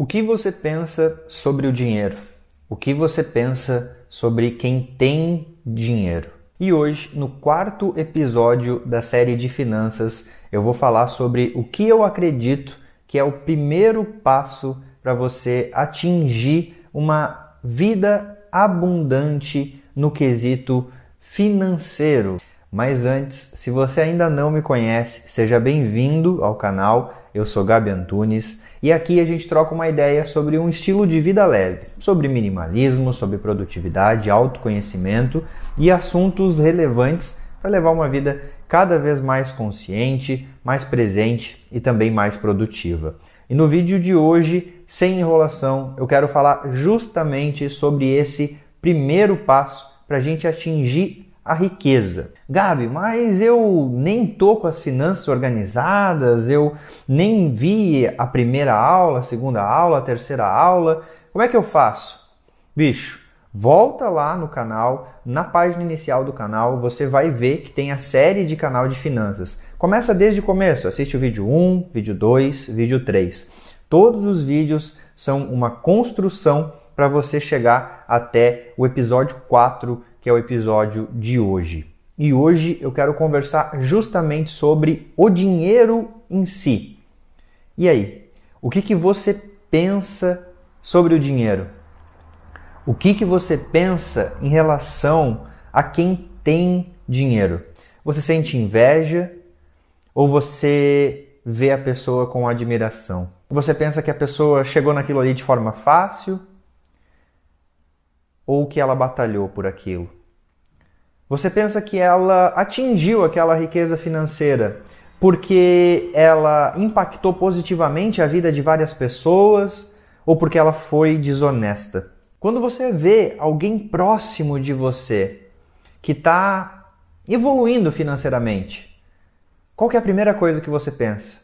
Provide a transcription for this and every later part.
O que você pensa sobre o dinheiro? O que você pensa sobre quem tem dinheiro? E hoje, no quarto episódio da série de finanças, eu vou falar sobre o que eu acredito que é o primeiro passo para você atingir uma vida abundante no quesito financeiro. Mas antes, se você ainda não me conhece, seja bem-vindo ao canal. Eu sou Gabi Antunes e aqui a gente troca uma ideia sobre um estilo de vida leve, sobre minimalismo, sobre produtividade, autoconhecimento e assuntos relevantes para levar uma vida cada vez mais consciente, mais presente e também mais produtiva. E no vídeo de hoje, sem enrolação, eu quero falar justamente sobre esse primeiro passo para a gente atingir a riqueza. Gabi, mas eu nem tô com as finanças organizadas, eu nem vi a primeira aula, a segunda aula, a terceira aula. Como é que eu faço? Bicho, volta lá no canal, na página inicial do canal, você vai ver que tem a série de canal de finanças. Começa desde o começo, assiste o vídeo 1, vídeo 2, vídeo 3. Todos os vídeos são uma construção para você chegar até o episódio 4 que é o episódio de hoje. E hoje eu quero conversar justamente sobre o dinheiro em si. E aí, o que, que você pensa sobre o dinheiro? O que, que você pensa em relação a quem tem dinheiro? Você sente inveja ou você vê a pessoa com admiração? Você pensa que a pessoa chegou naquilo ali de forma fácil ou que ela batalhou por aquilo? Você pensa que ela atingiu aquela riqueza financeira porque ela impactou positivamente a vida de várias pessoas ou porque ela foi desonesta? Quando você vê alguém próximo de você que está evoluindo financeiramente, qual é a primeira coisa que você pensa?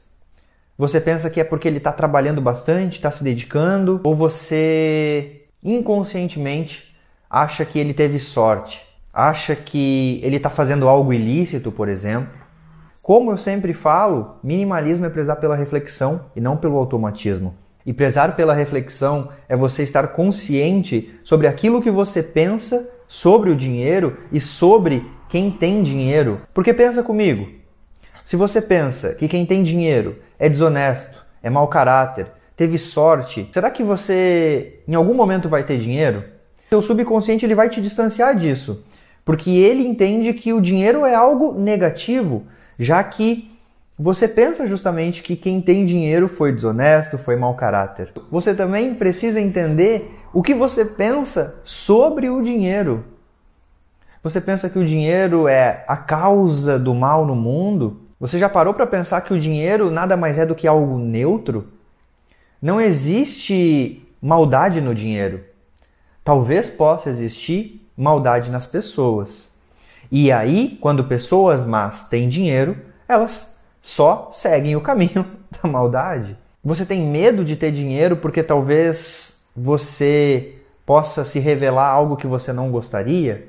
Você pensa que é porque ele está trabalhando bastante, está se dedicando, ou você inconscientemente acha que ele teve sorte, acha que ele está fazendo algo ilícito, por exemplo. Como eu sempre falo, minimalismo é prezar pela reflexão e não pelo automatismo. E prezar pela reflexão é você estar consciente sobre aquilo que você pensa sobre o dinheiro e sobre quem tem dinheiro. Porque pensa comigo, se você pensa que quem tem dinheiro é desonesto, é mau caráter, teve sorte, será que você em algum momento vai ter dinheiro? Seu subconsciente ele vai te distanciar disso, porque ele entende que o dinheiro é algo negativo, já que você pensa justamente que quem tem dinheiro foi desonesto, foi mau caráter. Você também precisa entender o que você pensa sobre o dinheiro. Você pensa que o dinheiro é a causa do mal no mundo? Você já parou para pensar que o dinheiro nada mais é do que algo neutro? Não existe maldade no dinheiro. Talvez possa existir maldade nas pessoas. E aí, quando pessoas más têm dinheiro, elas só seguem o caminho da maldade. Você tem medo de ter dinheiro porque talvez você possa se revelar algo que você não gostaria?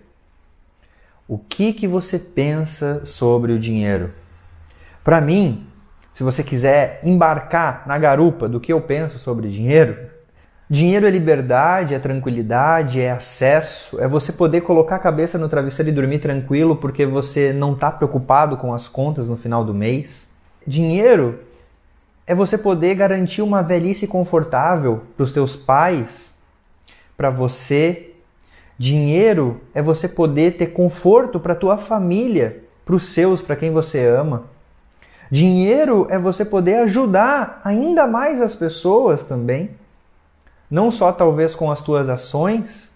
O que que você pensa sobre o dinheiro? Para mim, se você quiser embarcar na garupa do que eu penso sobre dinheiro, Dinheiro é liberdade, é tranquilidade, é acesso, é você poder colocar a cabeça no travesseiro e dormir tranquilo porque você não está preocupado com as contas no final do mês. Dinheiro é você poder garantir uma velhice confortável para os teus pais, para você. Dinheiro é você poder ter conforto para tua família, para os seus, para quem você ama. Dinheiro é você poder ajudar ainda mais as pessoas também não só talvez com as tuas ações,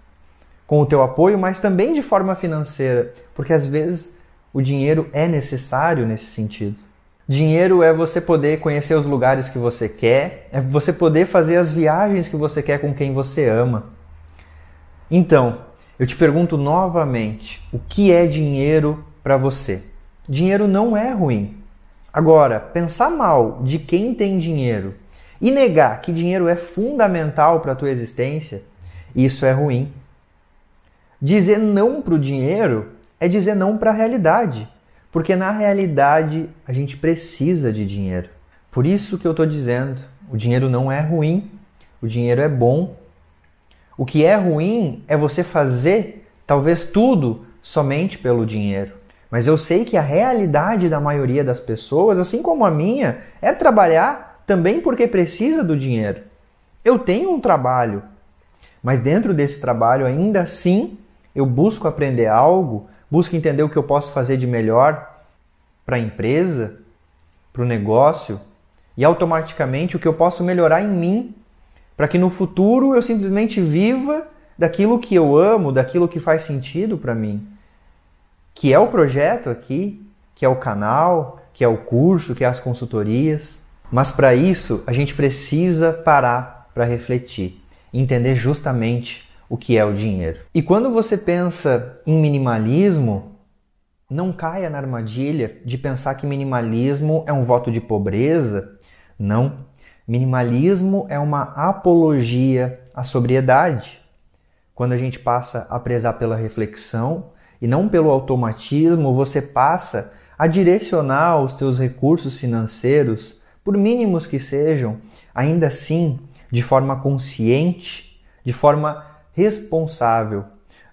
com o teu apoio, mas também de forma financeira, porque às vezes o dinheiro é necessário nesse sentido. Dinheiro é você poder conhecer os lugares que você quer, é você poder fazer as viagens que você quer com quem você ama. Então, eu te pergunto novamente: o que é dinheiro para você? Dinheiro não é ruim. Agora, pensar mal de quem tem dinheiro e negar que dinheiro é fundamental para a tua existência, isso é ruim. Dizer não para o dinheiro é dizer não para a realidade, porque na realidade a gente precisa de dinheiro. Por isso que eu estou dizendo, o dinheiro não é ruim, o dinheiro é bom. O que é ruim é você fazer talvez tudo somente pelo dinheiro. Mas eu sei que a realidade da maioria das pessoas, assim como a minha, é trabalhar também porque precisa do dinheiro. Eu tenho um trabalho, mas dentro desse trabalho ainda assim eu busco aprender algo, busco entender o que eu posso fazer de melhor para a empresa, para o negócio e automaticamente o que eu posso melhorar em mim, para que no futuro eu simplesmente viva daquilo que eu amo, daquilo que faz sentido para mim, que é o projeto aqui, que é o canal, que é o curso, que é as consultorias. Mas para isso a gente precisa parar para refletir, entender justamente o que é o dinheiro. E quando você pensa em minimalismo, não caia na armadilha de pensar que minimalismo é um voto de pobreza. Não. Minimalismo é uma apologia à sobriedade. Quando a gente passa a prezar pela reflexão e não pelo automatismo, você passa a direcionar os teus recursos financeiros, por mínimos que sejam, ainda assim de forma consciente, de forma responsável,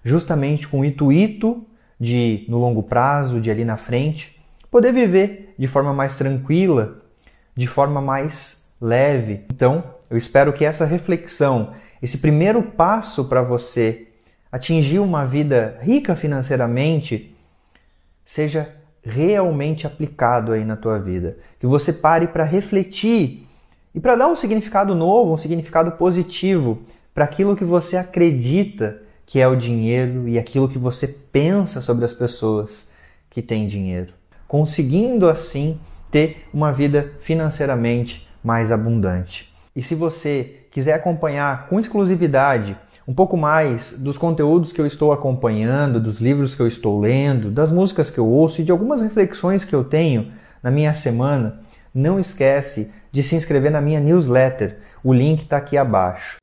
justamente com o intuito de, no longo prazo, de ali na frente, poder viver de forma mais tranquila, de forma mais leve. Então, eu espero que essa reflexão, esse primeiro passo para você atingir uma vida rica financeiramente, seja realmente aplicado aí na tua vida. Que você pare para refletir e para dar um significado novo, um significado positivo para aquilo que você acredita que é o dinheiro e aquilo que você pensa sobre as pessoas que têm dinheiro, conseguindo assim ter uma vida financeiramente mais abundante. E se você quiser acompanhar com exclusividade um pouco mais dos conteúdos que eu estou acompanhando, dos livros que eu estou lendo, das músicas que eu ouço e de algumas reflexões que eu tenho na minha semana, não esquece de se inscrever na minha newsletter. O link está aqui abaixo.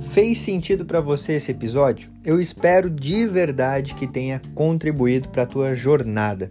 Fez sentido para você esse episódio? Eu espero de verdade que tenha contribuído para a tua jornada.